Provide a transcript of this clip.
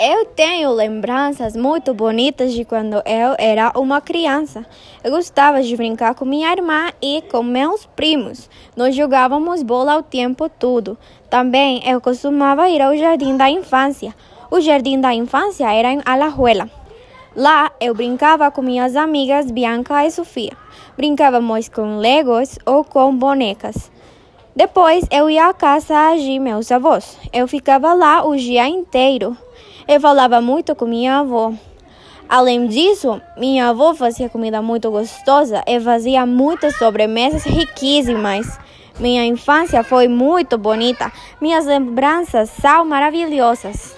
Eu tenho lembranças muito bonitas de quando eu era uma criança. Eu gostava de brincar com minha irmã e com meus primos. Nós jogávamos bola o tempo todo. Também eu costumava ir ao jardim da infância. O jardim da infância era em Alajuela. Lá eu brincava com minhas amigas Bianca e Sofia. Brincávamos com legos ou com bonecas. Depois eu ia à casa de meus avós. Eu ficava lá o dia inteiro. Eu falava muito com minha avó. Além disso, minha avó fazia comida muito gostosa e fazia muitas sobremesas riquíssimas. Minha infância foi muito bonita. Minhas lembranças são maravilhosas.